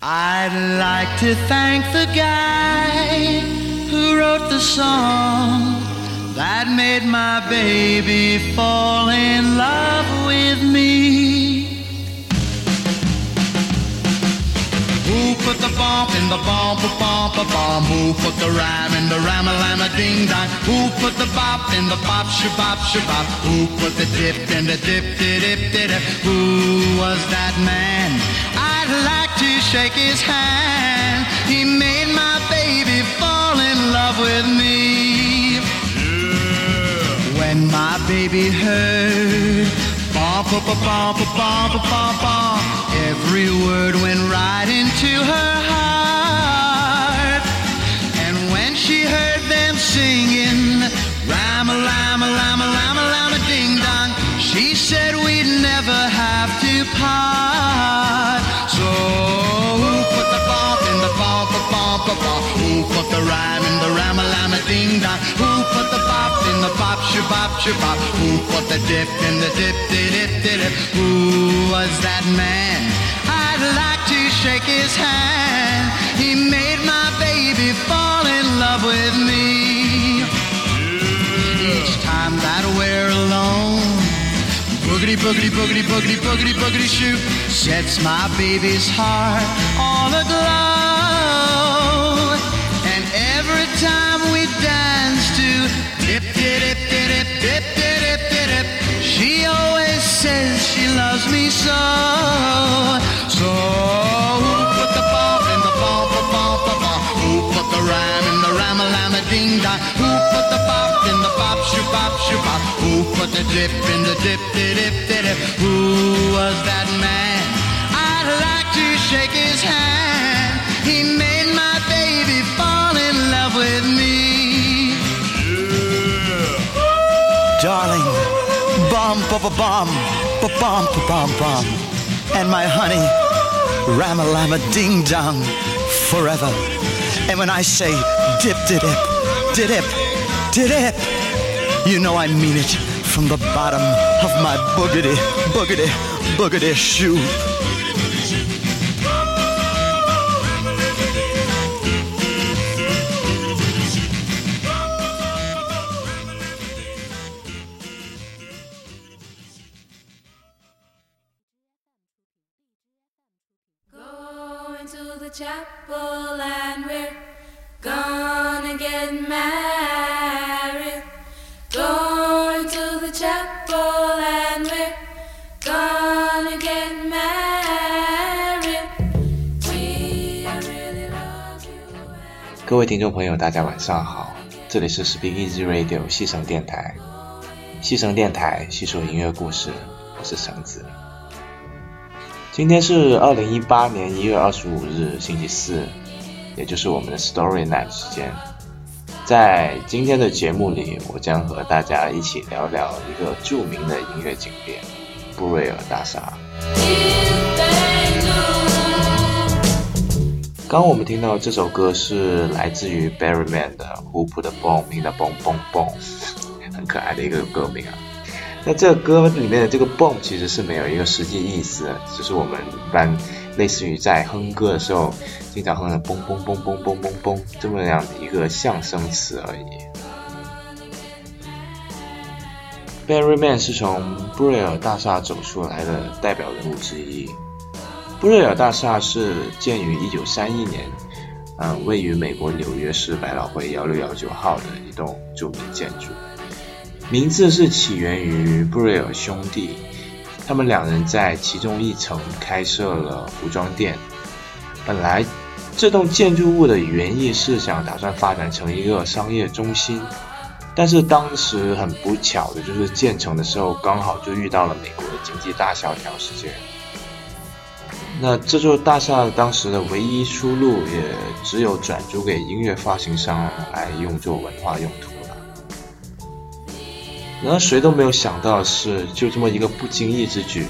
I'd like to thank the guy who wrote the song that made my baby fall in love with me. Who put the bump in the bump a bump a bump? Who put the rhyme in the rhyme a lama ding dong? Who put the bop in the bop shabop shabop? Who put the dip in the dip dip dip dip? Who was that man? I'd like to shake his hand. He made my baby fall in love with me. When my baby heard every word went right into her heart. Who put the rhyme in the Rama Lama Ding Dong? Who put the bop in the bop shabop shabop? Who put the dip in the dip dip dip dip? Who was that man? I'd like to shake his hand. He made my baby fall in love with me. Each time that we're alone, boogity boogity boogity boogity boogity boogity shoot sets my baby's heart all aglow. Dip in the dip dip dip dip? Who was that man? I'd like to shake his hand. He made my baby fall in love with me. Yeah. Darling, bum ba ba bum, ba bum ba bum bum, and my honey, rama lama ding dong, forever. And when I say dip dip dip dip dip dip, you know I mean it from the bottom of my boogity boogity boogity shoe. 各位听众朋友，大家晚上好，这里是 Speak Easy Radio 西城电台，西城电台细说音乐故事，我是橙子。今天是二零一八年一月二十五日星期四，也就是我们的 Story Night 时间。在今天的节目里，我将和大家一起聊聊一个著名的音乐景点——布瑞尔大厦。刚我们听到这首歌是来自于 Barryman 的《Who Put the Bomb in the Bomb Bomb Bomb 》，很可爱的一个歌名啊。那这个歌里面的这个 bomb 其实是没有一个实际意思，只是我们一般类似于在哼歌的时候经常哼的嘣嘣嘣嘣嘣嘣嘣这么样的一个象声词而已。Barryman 是从布瑞尔大厦走出来的代表人物之一。布瑞尔大厦是建于1931年，嗯，位于美国纽约市百老汇1619号的一栋著名建筑。名字是起源于布瑞尔兄弟，他们两人在其中一层开设了服装店。本来这栋建筑物的原意是想打算发展成一个商业中心，但是当时很不巧的就是建成的时候刚好就遇到了美国的经济大萧条事件。那这座大厦当时的唯一出路也只有转租给音乐发行商来用作文化用途了。然而谁都没有想到的是，就这么一个不经意之举，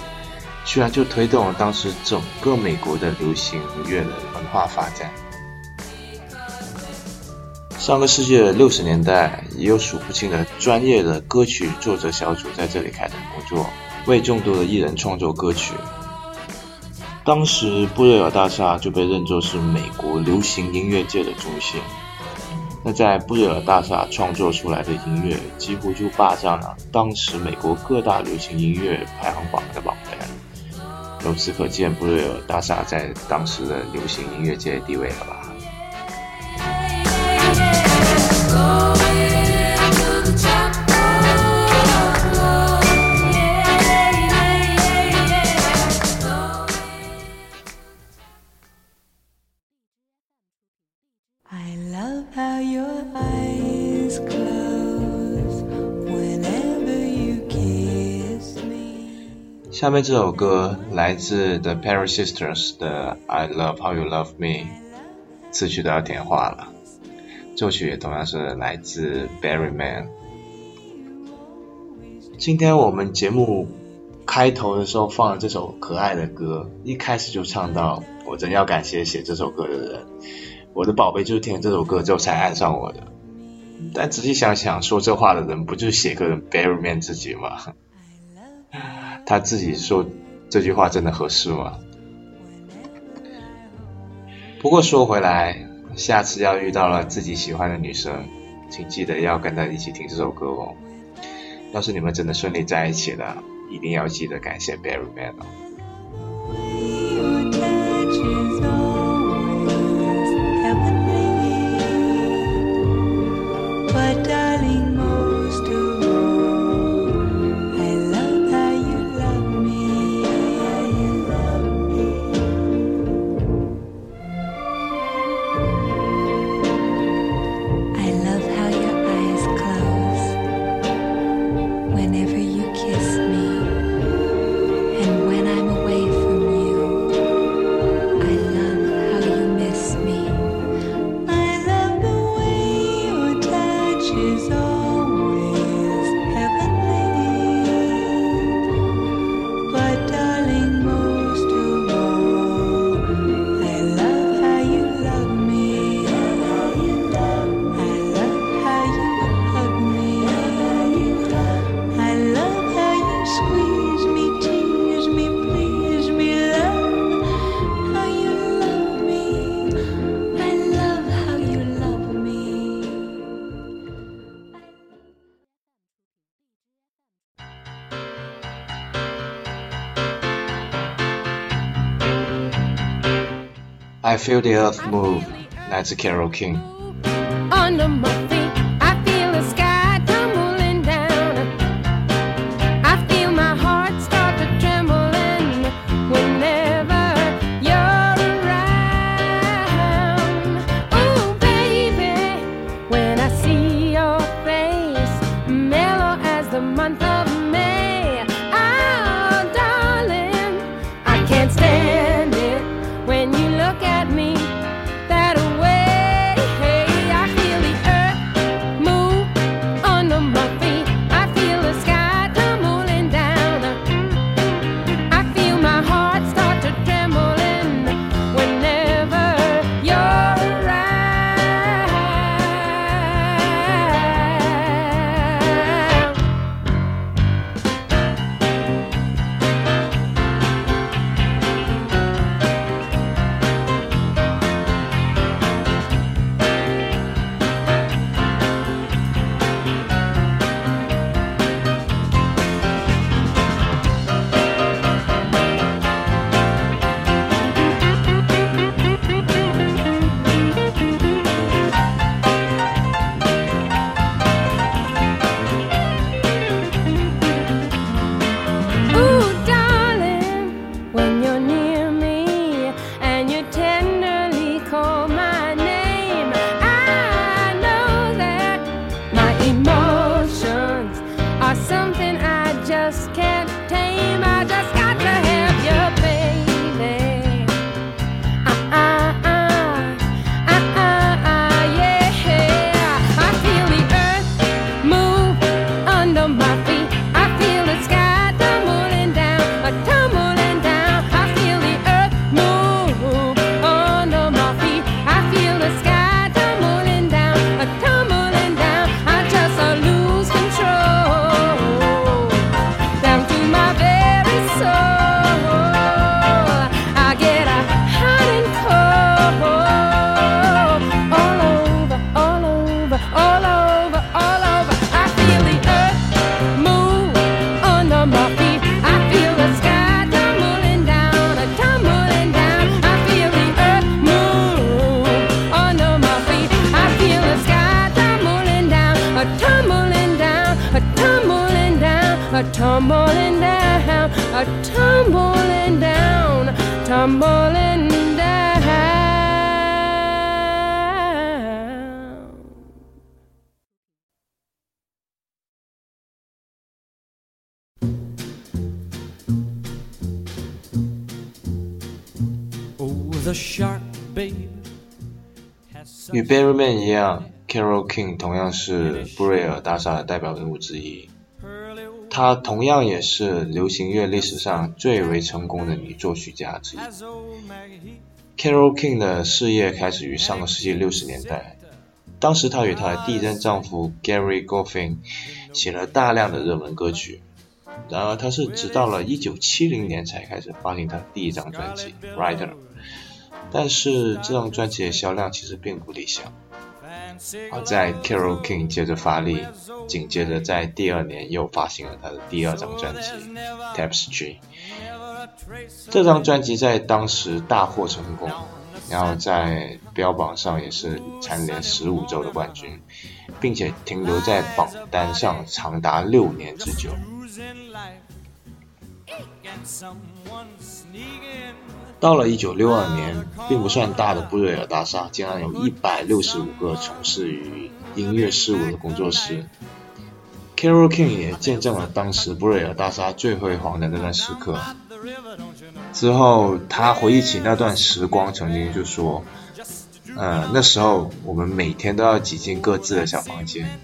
居然就推动了当时整个美国的流行乐的文化发展。上个世纪的六十年代，也有数不清的专业的歌曲作者小组在这里开展工作，为众多的艺人创作歌曲。当时布瑞尔大厦就被认作是美国流行音乐界的中心。那在布瑞尔大厦创作出来的音乐，几乎就霸占了当时美国各大流行音乐排行榜的榜单。由此可见，布瑞尔大厦在当时的流行音乐界地位了吧？下面这首歌来自 The Paris Sisters 的《I Love How You Love Me》，词曲都要填话了，作曲也同样是来自 Barry Man。今天我们节目开头的时候放了这首可爱的歌，一开始就唱到“我真要感谢写这首歌的人，我的宝贝就是听了这首歌之后才爱上我的”。但仔细想想，说这话的人不就是写歌的 Barry Man 自己吗？他自己说这句话真的合适吗？不过说回来，下次要遇到了自己喜欢的女生，请记得要跟她一起听这首歌哦。要是你们真的顺利在一起了，一定要记得感谢 Barry Man 哦。I feel the earth move，来自 Carol King。a tumbling down, a tumbling down, tumbling down. Oh, the shark, babe. has 与 such Berryman 一样，Carol King 同样是布瑞尔大厦的代表人物之一。 她同样也是流行乐历史上最为成功的女作曲家之一。Carol King 的事业开始于上个世纪六十年代，当时她与她的第一任丈夫 Gary Goffin 写了大量的热门歌曲。然而，她是直到了1970年才开始发行她第一张专辑《Rider》，但是这张专辑的销量其实并不理想。好在 Carol King 接着发力，紧接着在第二年又发行了他的第二张专辑《Tapestry 这张专辑在当时大获成功，然后在标榜上也是蝉联十五周的冠军，并且停留在榜单上长达六年之久。到了1962年，并不算大的布瑞尔大厦竟然有一百六十五个从事于音乐事务的工作室。Carol King 也见证了当时布瑞尔大厦最辉煌的那段时刻。之后，他回忆起那段时光，曾经就说：“呃，那时候我们每天都要挤进各自的小房间，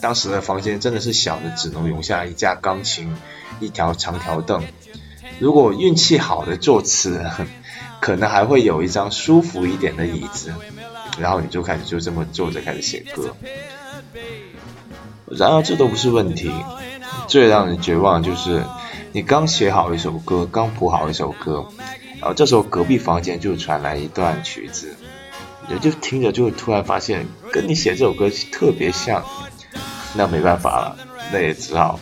当时的房间真的是小的，只能容下一架钢琴、一条长条凳。如果运气好的作词，可能还会有一张舒服一点的椅子，然后你就开始就这么坐着开始写歌。然而这都不是问题，最让人绝望的就是你刚写好一首歌，刚谱好一首歌，然后这时候隔壁房间就传来一段曲子，你就听着就突然发现跟你写这首歌特别像，那没办法了，那也只好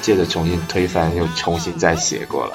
接着重新推翻，又重新再写过了。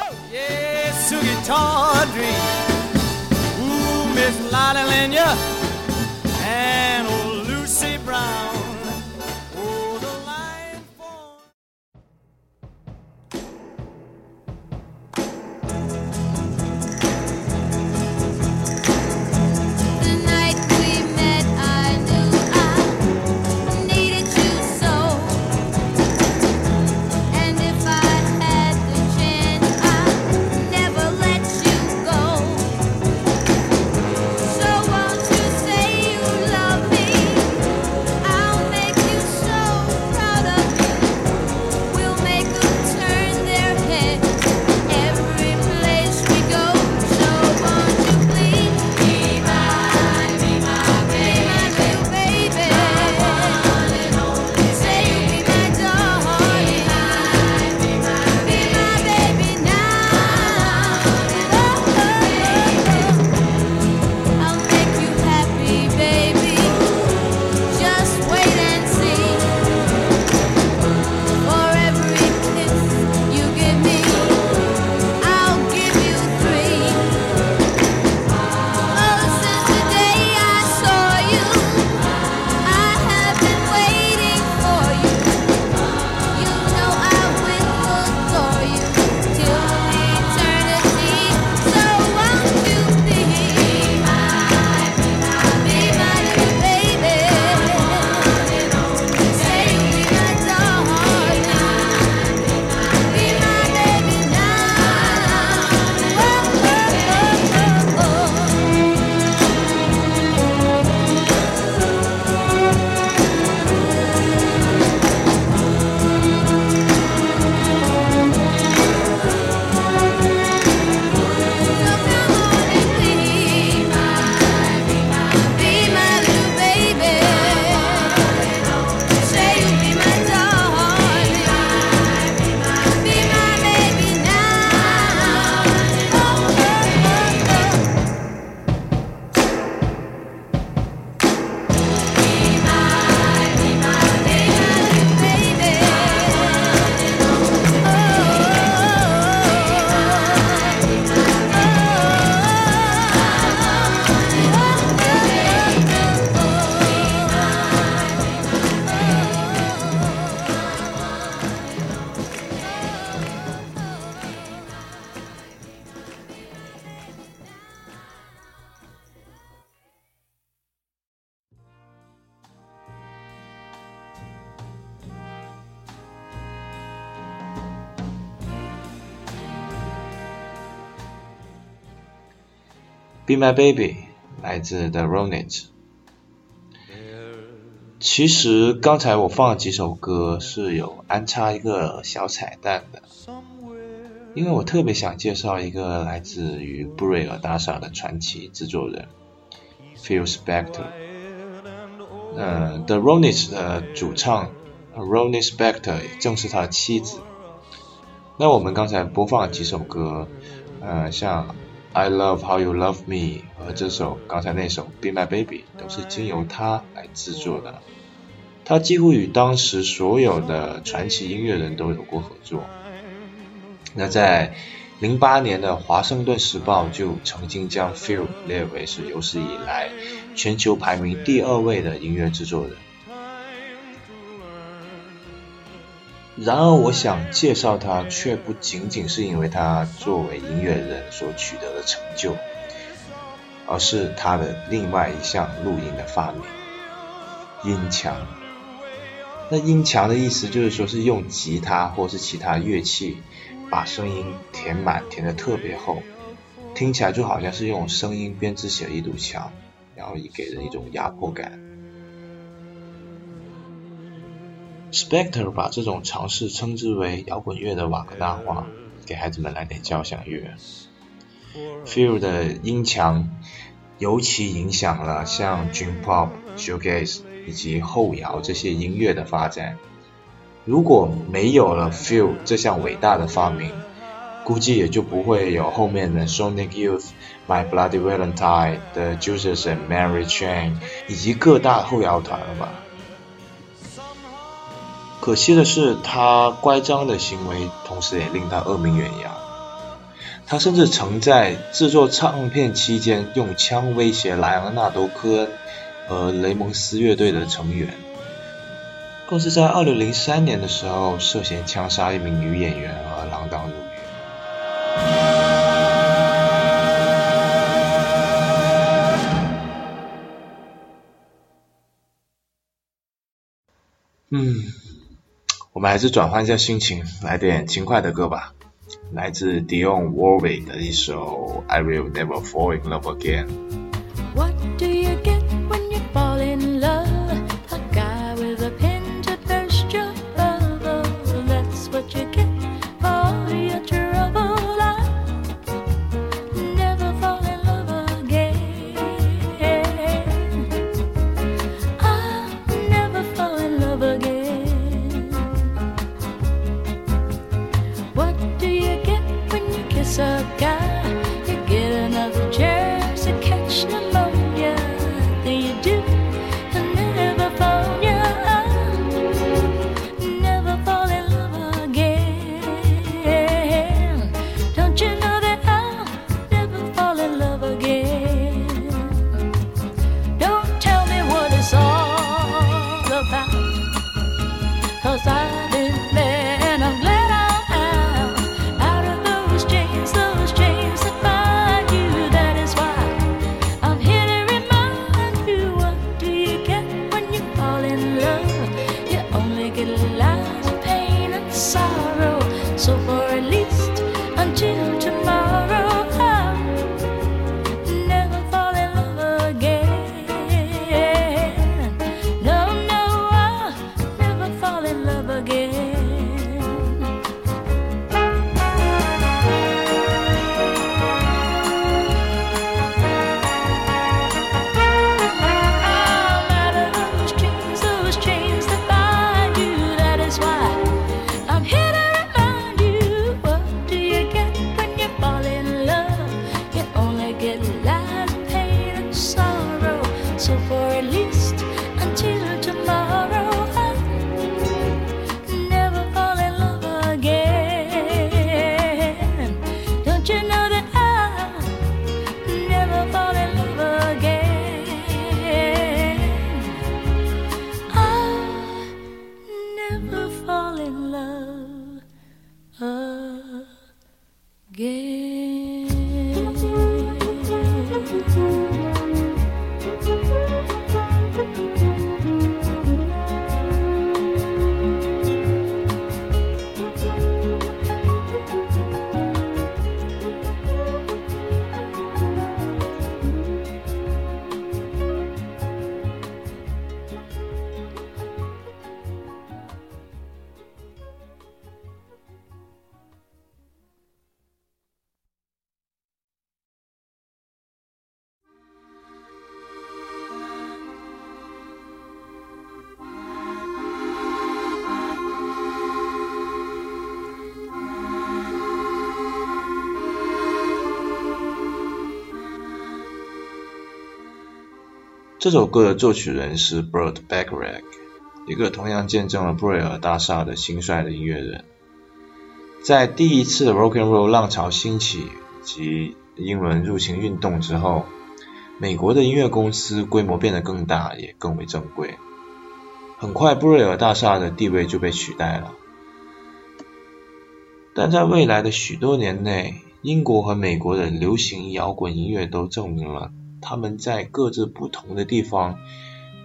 Be My Baby》来自 The Ronettes。其实刚才我放了几首歌是有安插一个小彩蛋的，因为我特别想介绍一个来自于布瑞尔大厦的传奇制作人 Phil Spector。嗯，The Ronettes 的主唱 Ronnie Spector 正是他的妻子。那我们刚才播放了几首歌，呃，像 I Love How You Love Me 和这首刚才那首 Be My Baby 都是经由他来制作的。他几乎与当时所有的传奇音乐人都有过合作。那在零八年的《华盛顿时报》就曾经将 Phil 列为是有史以来全球排名第二位的音乐制作人。然而，我想介绍他，却不仅仅是因为他作为音乐人所取得的成就，而是他的另外一项录音的发明——音墙。那音墙的意思就是说，是用吉他或是其他乐器把声音填满，填的特别厚，听起来就好像是用声音编织起了一堵墙，然后以给人一种压迫感。Spector 把这种尝试称之为摇滚乐的瓦格纳化，给孩子们来点交响乐。Phil 的音墙尤其影响了像 Dream Pop、Shoegaze 以及后摇这些音乐的发展。如果没有了 Phil 这项伟大的发明，估计也就不会有后面的 Sonic Youth、My Bloody Valentine、The Juices and Mary Chain 以及各大后摇团了吧。可惜的是，他乖张的行为，同时也令他恶名远扬。他甚至曾在制作唱片期间用枪威胁莱昂纳多·科恩和雷蒙斯乐队的成员，更是在2003年的时候涉嫌枪杀一名女演员而锒铛入狱。嗯。我们还是转换一下心情，来点轻快的歌吧。来自 Dion Warwick 的一首《I Will Never Fall in Love Again》。这首歌的作曲人是 Burt b a c k r a c k 一个同样见证了布瑞尔大厦的兴衰的音乐人。在第一次 Rock and Roll 浪潮兴起及英伦入侵运动之后，美国的音乐公司规模变得更大，也更为正规。很快，布瑞尔大厦的地位就被取代了。但在未来的许多年内，英国和美国的流行摇滚音乐都证明了。他们在各自不同的地方，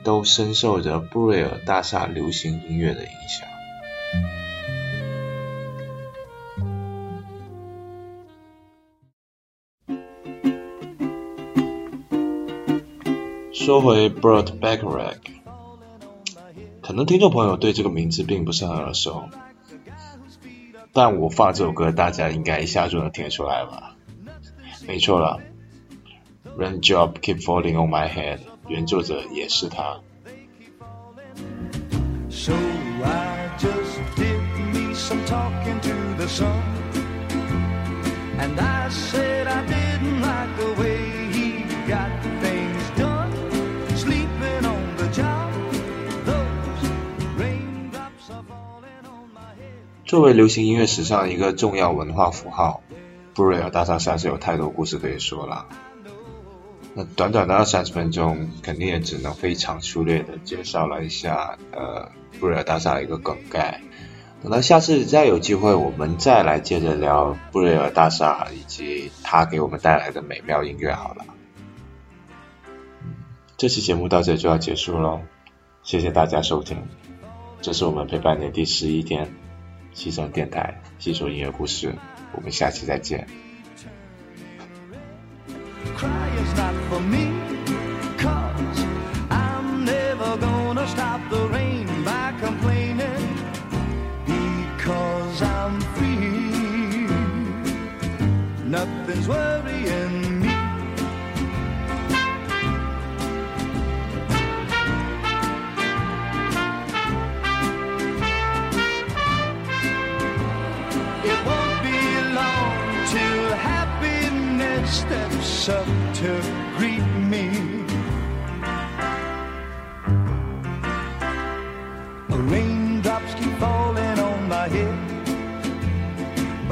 都深受着布瑞尔大厦流行音乐的影响。说回 Burt Bacharach，可能听众朋友对这个名字并不是很耳熟，但我放这首歌，大家应该一下就能听出来吧？没错了。Raindrop keep falling on my head，原作者也是他。So I just did me some talking to the sun. And I said I didn't like the way he got things done. Sleeping on the job, those raindrops are falling on my head. 作为流行音乐史上一个重要文化符号，布瑞尔大厦实在是有太多故事可以说了。那短短的二三十分钟，肯定也只能非常粗略的介绍了一下呃布瑞尔大厦的一个梗概。等到下次再有机会，我们再来接着聊布瑞尔大厦以及它给我们带来的美妙音乐好了。这期节目到这就要结束喽，谢谢大家收听，这是我们陪伴你第十一天，西城电台细说音乐故事，我们下期再见。For me, cause I'm never gonna stop the rain by complaining. Because I'm free, nothing's worrying me. It won't be long till happiness steps up to